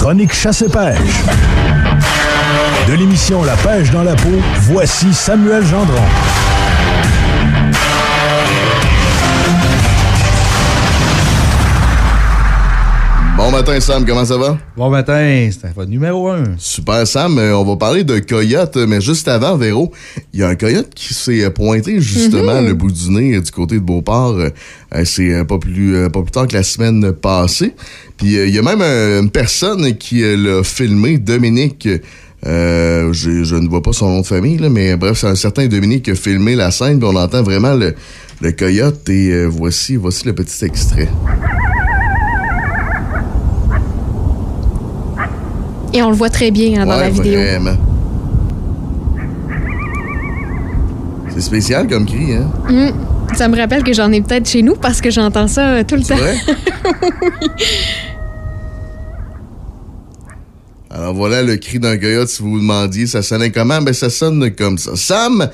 chronique chasse et pêche. De l'émission La pêche dans la peau, voici Samuel Gendron. Bon matin, Sam, comment ça va? Bon matin, c'est votre numéro un. Super, Sam. Euh, on va parler de coyote, mais juste avant, Véro, il y a un coyote qui s'est pointé justement le bout du nez euh, du côté de Beauport. Euh, c'est pas plus pas plus tard que la semaine passée. Puis il y a même une personne qui l'a filmé, Dominique. je, je, ne vois pas son nom de famille, là, mais bref, c'est un certain Dominique qui a filmé la scène, puis on entend vraiment le, le coyote. Et voici, voici le petit extrait. Et on le voit très bien hein, dans la vidéo. Vraiment. C'est spécial comme cri, hein? Mm. Ça me rappelle que j'en ai peut-être chez nous parce que j'entends ça euh, tout le temps. Vrai? Alors voilà le cri d'un coyote, si vous vous demandiez, ça sonnait comment? Ben ça sonne comme ça. Sam,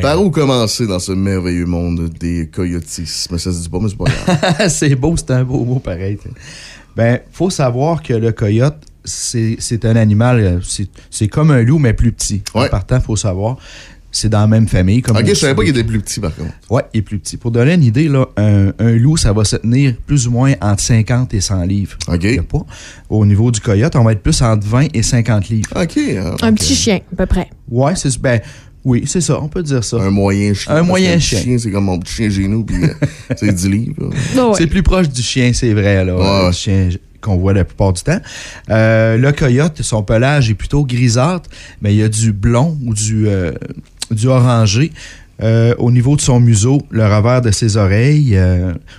par où commencer dans ce merveilleux monde des coyotismes? Ça se dit pas, mais c'est pas grave. c'est beau, c'est un beau mot pareil. Ben, faut savoir que le coyote, c'est un animal, euh, c'est comme un loup, mais plus petit. En partant, il faut savoir. C'est dans la même famille. Comme ok, je savais pas qu'il était plus petit, par contre. Oui, il est plus petit. Pour donner une idée, là, un, loup, ça va se tenir plus ou moins entre 50 et 100 livres. OK. Pas. Au niveau du coyote, on va être plus entre 20 et 50 livres. OK. Un petit chien, à peu près. Oui, c'est ben, oui, c'est ça, on peut dire ça. Un moyen chien. Un moyen chien. c'est comme mon petit chien chez nous, puis euh, c'est 10 livres. C'est plus proche du chien, c'est vrai. Là, Le chien qu'on voit la plupart du temps. Euh, le coyote, son pelage est plutôt grisâtre, mais il y a du blond ou du, euh, du orangé. Euh, au niveau de son museau, le revers de ses oreilles,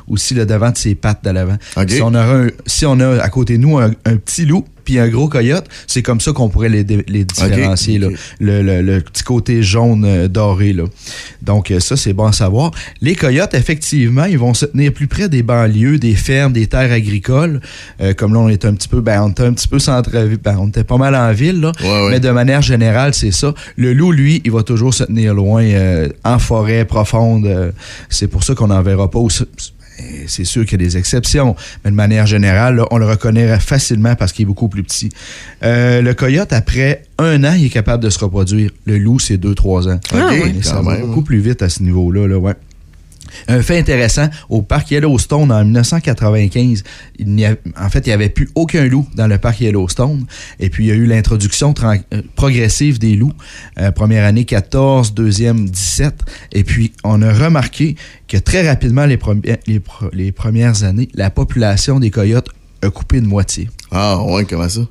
aussi le devant de ses pattes de l'avant. Si, on a si on a à côté de nous un petit loup, puis un gros coyote, c'est comme ça qu'on pourrait les, différencier. Le, petit côté jaune euh, doré. Là. Donc, euh, ça, c'est bon à savoir. Les coyotes, effectivement, ils vont se tenir plus près des banlieues, des fermes, des terres agricoles. Euh, comme là, on est un petit peu, ben, on était un petit peu centre ben, on était pas mal en ville, là. mais de manière générale, c'est ça. Le loup, lui, il va toujours se tenir loin, en forêt profonde. c'est pour ça qu'on n'en verra pas. C'est sûr qu'il y a des exceptions, mais de manière générale, on le reconnaît facilement parce qu'il est beaucoup plus petit. Euh, le coyote, après un an, il est capable de se reproduire. Le loup, c'est deux, trois ans. Ah, ça va beaucoup plus vite à ce niveau-là. Là, ouais. Un fait intéressant, au parc Yellowstone en 1995, il en fait, il n'y avait plus aucun loup dans le parc Yellowstone. Et puis, il y a eu l'introduction euh, progressive des loups. Euh, première année 14, deuxième 17. Et puis, on a remarqué que très rapidement, les, les premières années, la population des coyotes a coupé de moitié. Ah, ouais, comment ça?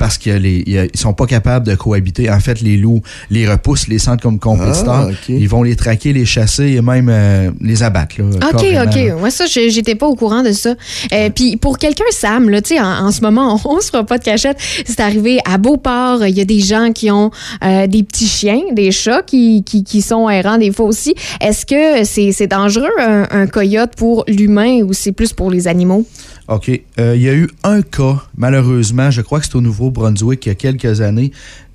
parce qu'ils ne sont pas capables de cohabiter. En fait, les loups les repoussent, les sentent comme compétiteurs. Ah, ils vont les traquer, les chasser et même euh, les abattre. OK, OK. Moi, ça, j'étais pas au courant de ça. Euh, puis pour quelqu'un, Sam, là, en, en ce moment, on, ne se fera pas de cachette. C'est arrivé à Beauport. Il y a des gens qui ont euh, des petits chiens, des chats qui, qui, sont errants des fois aussi. Est-ce que c'est dangereux, un, un coyote, pour l'humain ou c'est plus pour les animaux? OK. Il y a eu un cas, malheureusement, je crois que c'est au Nouveau-Brunswick il y a quelques années,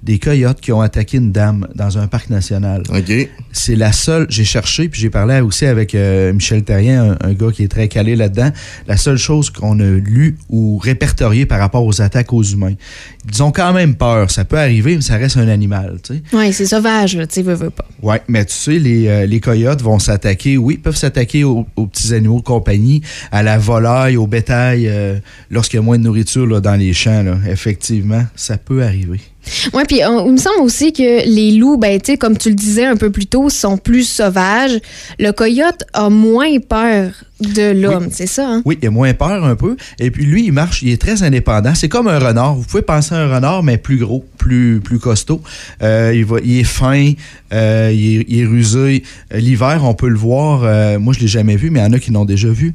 des coyotes qui ont attaqué une dame dans un parc national. OK. C'est la seule, j'ai cherché, puis j'ai parlé aussi avec euh, Michel Terrien, un, gars qui est très calé là-dedans. La seule chose qu'on a lu ou répertorié par rapport aux attaques aux humains. Ils ont quand même peur. Ça peut arriver, mais ça reste un animal, tu sais. Oui, c'est sauvage, tu sais, veux, veux pas. Oui, mais tu sais, les, euh, les coyotes vont s'attaquer, oui, peuvent s'attaquer aux, petits animaux de compagnie, à la volaille, au bétail, euh, lorsqu'il y a moins de nourriture là, dans les champs, là. Effectivement, ça peut arriver. Oui, puis euh, il me semble aussi que les loups, ben, tu comme tu le disais un peu plus tôt, sont plus sauvages. Le coyote a moins peur de l'homme, c'est ça? Hein? Oui, il a moins peur un peu. Et puis lui, il marche, il est très indépendant. C'est comme un renard. Vous pouvez penser à un renard, mais plus gros, plus, plus costaud. Euh, il, va, il est fin, euh, il, est, rusé. L'hiver, on peut le voir. moi, je l'ai jamais vu, mais il y en a qui l'ont déjà vu.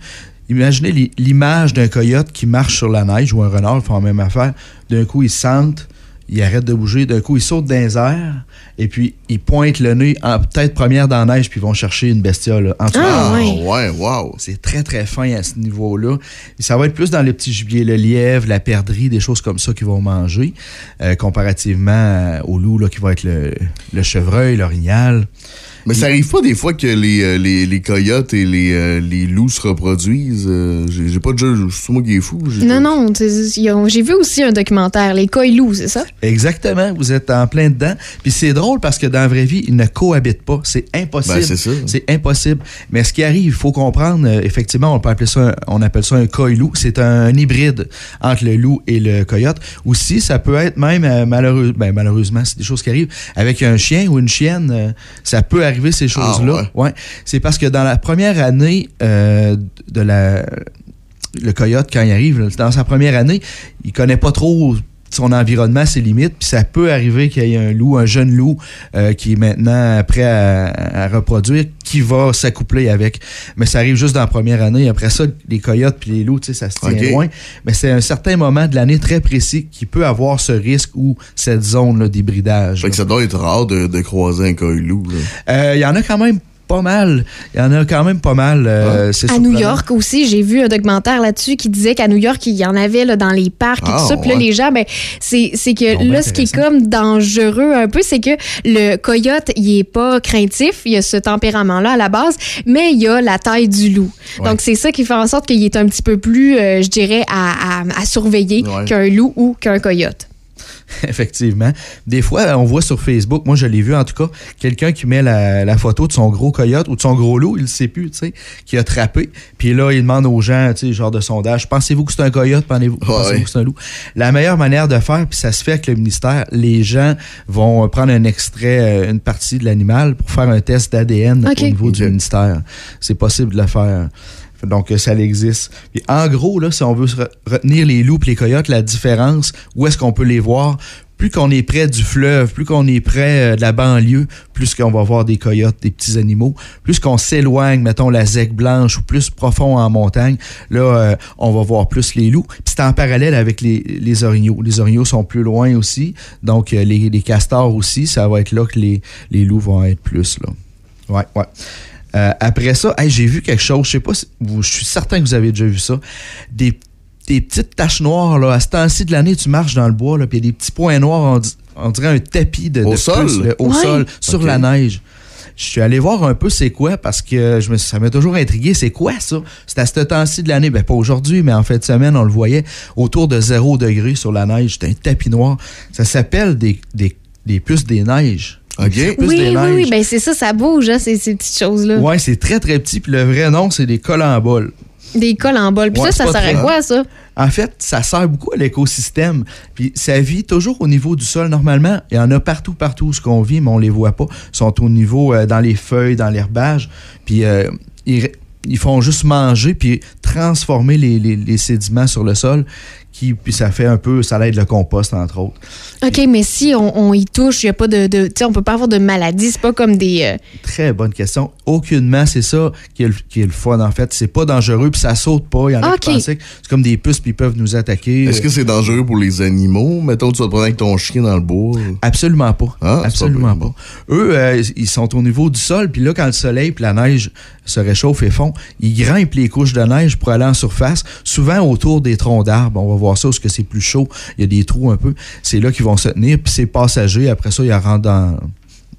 Imaginez l'image d'un coyote qui marche sur la neige ou un renard, ils font la même affaire. D'un coup, il sente ils arrêtent de bouger. D'un coup, ils sautent dans les airs et puis ils pointent le nez en tête première dans la neige puis ils vont chercher une bestiole en dessous. Ah, ouais. ouais, wow. C'est très, très fin à ce niveau-là. Et ça va être plus dans les petits gibiers, le lièvre, la perdrix, des choses comme ça qu'ils vont manger, euh, comparativement euh, au loup, là, qui va être le, le chevreuil, l'orignal. Mais ça arrive pas des fois que les, euh, les, les coyotes et les, euh, les loups se reproduisent. euh, J'ai j'ai pas déjà. C'est moi qui est fou. j'ai- Non, non, j'ai vu aussi un documentaire, Les Coilous, c'est ça? Exactement, vous êtes en plein dedans. Puis c'est drôle parce que dans la vraie vie, ils ne cohabitent pas. C'est impossible. Ben, c'est ça. C'est impossible. Mais ce qui arrive, il faut comprendre, effectivement, on peut appeler ça, un- on appelle ça un coy-loup. C'est un, hybride entre le loup et le coyote. Aussi, ça peut être même, malheureux, ben, malheureusement, c'est des choses qui arrivent, avec un chien ou une chienne, ça peut arriver ces choses-là? Ah, ouais. C'est parce que dans la première année euh, de la le coyote, quand il arrive, dans sa première année, il connaît pas trop son environnement, ses limites, puis ça peut arriver qu'il y ait un loup, un jeune loup euh, qui est maintenant prêt à, à reproduire, qui va s'accoupler avec. Mais ça arrive juste dans la première année. Après ça, les coyotes puis les loups, tu sais, ça se tient loin. Mais c'est un certain moment de l'année très précis qui peut avoir ce risque ou cette zone d'hybridage. Ça doit être rare de, de croiser un coy-loup. là. Euh, Il y en a quand même pas mal. Il y en a quand même pas mal. euh, c'est À New. York aussi, j'ai vu un documentaire là-dessus qui disait qu'à New York, il y en avait là, dans les parcs et Ah, tout ça. Puis là, les gens, ben, c'est c'est que Bon, là, ce qui est comme dangereux un peu, c'est que le coyote, il est pas craintif, il a ce tempérament-là à la base, mais il a la taille du loup. Ouais. Donc, c'est ça qui fait en sorte qu'il est un petit peu plus, euh, je dirais, à, à- à surveiller Ouais. qu'un loup ou qu'un coyote. Effectivement. Des fois, on voit sur Facebook, moi je l'ai vu en tout cas, quelqu'un qui met la, la photo de son gros coyote ou de son gros loup, il ne sait plus, tu sais, qui a trappé. Puis là, il demande aux gens, tu sais, genre de sondage, pensez-vous que c'est un coyote, pensez-vous que c'est un loup? La meilleure manière de faire, puis ça se fait avec le ministère, les gens vont prendre un extrait, euh, une partie de l'animal pour faire un test d'ADN au niveau du ministère. C'est possible de le faire. Donc, euh, ça existe. Puis, en gros, là, si on veut retenir les loups et les coyotes, la différence, où est-ce qu'on peut les voir? Plus qu'on est près du fleuve, plus qu'on est près euh, de la banlieue, plus qu'on va voir des coyotes, des petits animaux. Plus qu'on s'éloigne, mettons la zec blanche ou plus profond en montagne, là, euh, on va voir plus les loups. Puis c'est en parallèle avec les, orignaux. Les orignaux sont plus loin aussi. Donc, les, les castors aussi, ça va être là que les, les loups vont être plus, là. Ouais, ouais. Euh, après ça, hey, j'ai vu quelque chose, je sais pas si vous, je suis certain que vous avez déjà vu ça. Des, des petites taches noires, là, à ce temps-ci de l'année, tu marches dans le bois, là, puis il y a des petits points noirs, on, on dirait un tapis de, Au de sol? là, au Ouais. sol, sur la neige. Je suis allé voir un peu c'est quoi parce que je me, ça m'a toujours intrigué. C'est quoi ça? C'est à ce temps-ci de l'année. Ben, pas aujourd'hui, mais en fin de semaine, on le voyait autour de 0 degré sur la neige. C'était un tapis noir. Ça s'appelle des, des, des puces des neiges. Oui, des oui, oui, ben c'est ça, ça bouge, hein, ces, ces petites choses-là. Ouais, c'est très très petit. Puis le vrai nom, c'est des colamboles. Des cols en bol. Puis Ouais, ça, ça sert à quoi, ça? En fait, ça sert beaucoup à l'écosystème. Puis ça vit toujours au niveau du sol. Normalement, il y en a partout, partout où ce qu'on vit, mais on les voit pas. Ils sont au niveau euh, dans les feuilles, dans l'herbage. Puis euh, ils, ils font juste manger puis transformer les, les- les sédiments sur le sol. Qui, puis ça fait un peu, ça aide le compost, entre autres. OK, mais si on, on y touche, il n'y a pas de. de tu sais, on peut pas avoir de maladie. C'est pas comme des. euh, Très bonne question. Aucunement, c'est ça qui est, le, qui est le fun, en fait. C'est pas dangereux, puis ça saute pas. Il y en a qui Ok. pensaient que c'est comme des puces, puis ils peuvent nous attaquer. Est-ce que c'est dangereux pour les animaux? Mettons, tu vas te prendre avec ton chien dans le bois. Absolument pas. Ah, Absolument pas pas. Eux, euh, ils sont au niveau du sol, puis là, quand le soleil puis la neige se réchauffe et fond, ils grimpent les couches de neige pour aller en surface, souvent autour des troncs d'arbres. On va voir ça, parce que c'est plus chaud, il y a des trous un peu. C'est là qu'ils vont se tenir, puis c'est passager. Après ça, ils rentrent dans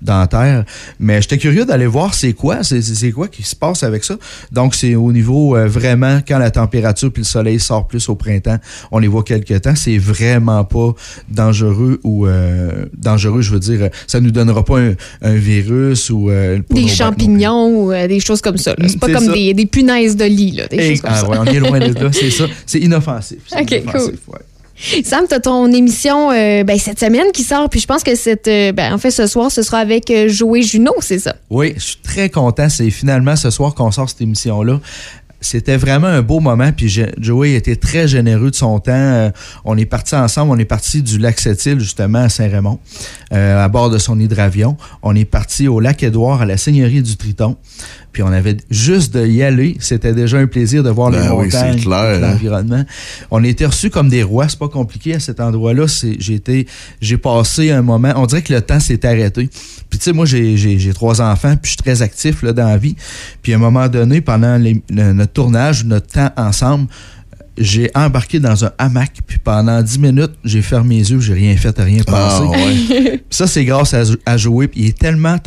dans la terre. Mais j'étais curieux d'aller voir c'est quoi, c'est quoi qui se passe avec ça. Donc, c'est au niveau euh, vraiment quand la température puis le soleil sort plus au printemps, on les voit quelque temps, c'est vraiment pas dangereux ou euh, dangereux, je veux dire, ça nous donnera pas un, un virus ou euh, des champignons ou des choses comme ça. C'est pas comme ça. des, des punaises de lit, là, des Et- choses comme ah ça. ouais, on est loin de là, c'est ça. C'est inoffensif. Ok, inoffensif, ouais. Sam, tu as ton émission euh, ben, cette semaine qui sort, puis je pense que cette, euh, ben, ce soir, ce sera avec euh, Joey Juno, c'est ça? Oui, je suis très content. C'est finalement ce soir qu'on sort cette émission-là. c'était vraiment un beau moment. Puis Joey était très généreux de son temps. On est parti ensemble. On est parti du lac Sept-Îles, justement, à Saint-Raymond, à bord de son hydravion. On est parti au lac Édouard, à la Seigneurie du Triton. Puis on avait juste de y aller. C'était déjà un plaisir de voir les ben montagnes, hein. l'environnement. On était reçus comme des rois. C'est pas compliqué à cet endroit-là. J'ai j'ai passé un moment. On dirait que le temps s'est arrêté. Puis tu sais, moi j'ai trois enfants, puis je suis très actif là dans la vie. Puis à un moment donné, pendant notre tournage, notre temps ensemble, j'ai embarqué dans un hamac, puis pendant 10 minutes, j'ai fermé les yeux, j'ai rien fait, rien ah, passé. ça, c'est grâce à, à jouer, puis il est tellement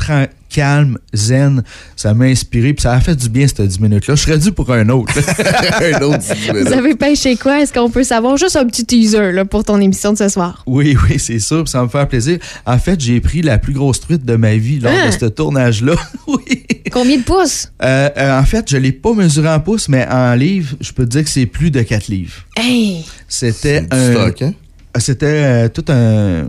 calme, zen. Ça m'a inspiré, puis ça a fait du bien, cette 10 minutes-là. Je serais dû pour un autre. un autre Vous avez pêché quoi? Est-ce qu'on peut savoir? Juste un petit teaser là, pour ton émission de ce soir? Oui, oui, c'est sûr, ça me fait plaisir. En fait, j'ai pris la plus grosse truite de ma vie lors de ah! ce tournage-là. oui. Combien de pouces? Euh, euh, en fait, je ne l'ai pas mesuré en pouces, mais en livres, je peux te dire que c'est plus de 4 livres. Hey! C'était un. Stock, hein? Ah, c'était euh, tout un.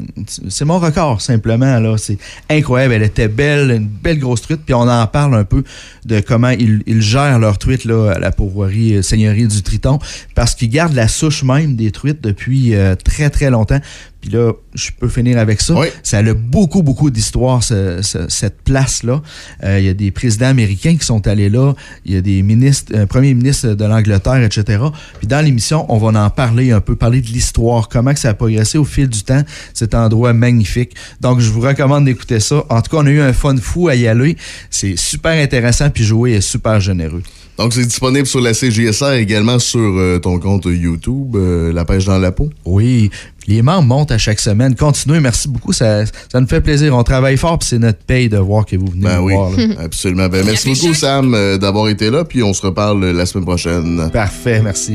C'est mon record, simplement. là. C'est incroyable. Elle était belle, une belle grosse truite. Puis on en parle un peu de comment ils, gèrent leur truite là, à la pourvoirie euh, Seigneurie du Triton. Parce qu'ils gardent la souche même des truites depuis euh, très, très longtemps. Puis là, je peux finir avec ça. Ça a beaucoup, beaucoup d'histoire, cette place-là. Euh, il y a des présidents américains qui sont allés là. Il y a des ministres, un premier ministre de l'Angleterre, etc. Puis dans l'émission, on va en parler un peu, parler de l'histoire, comment que ça a progressé au fil du temps, cet endroit magnifique. Donc, je vous recommande d'écouter ça. En tout cas, on a eu un fun fou à y aller. C'est super intéressant, puis jouer est super généreux. Donc, c'est disponible sur la CGSR également sur euh, ton compte YouTube, euh, La Pêche dans la peau. Oui. Les membres montent à chaque semaine. Continuez, merci beaucoup. Ça, ça nous fait plaisir. On travaille fort, puis c'est notre paye de voir que vous venez ben nous oui, voir. Absolument. Ben, merci beaucoup, Sam, euh, d'avoir été là, puis on se reparle la semaine prochaine. Parfait, merci.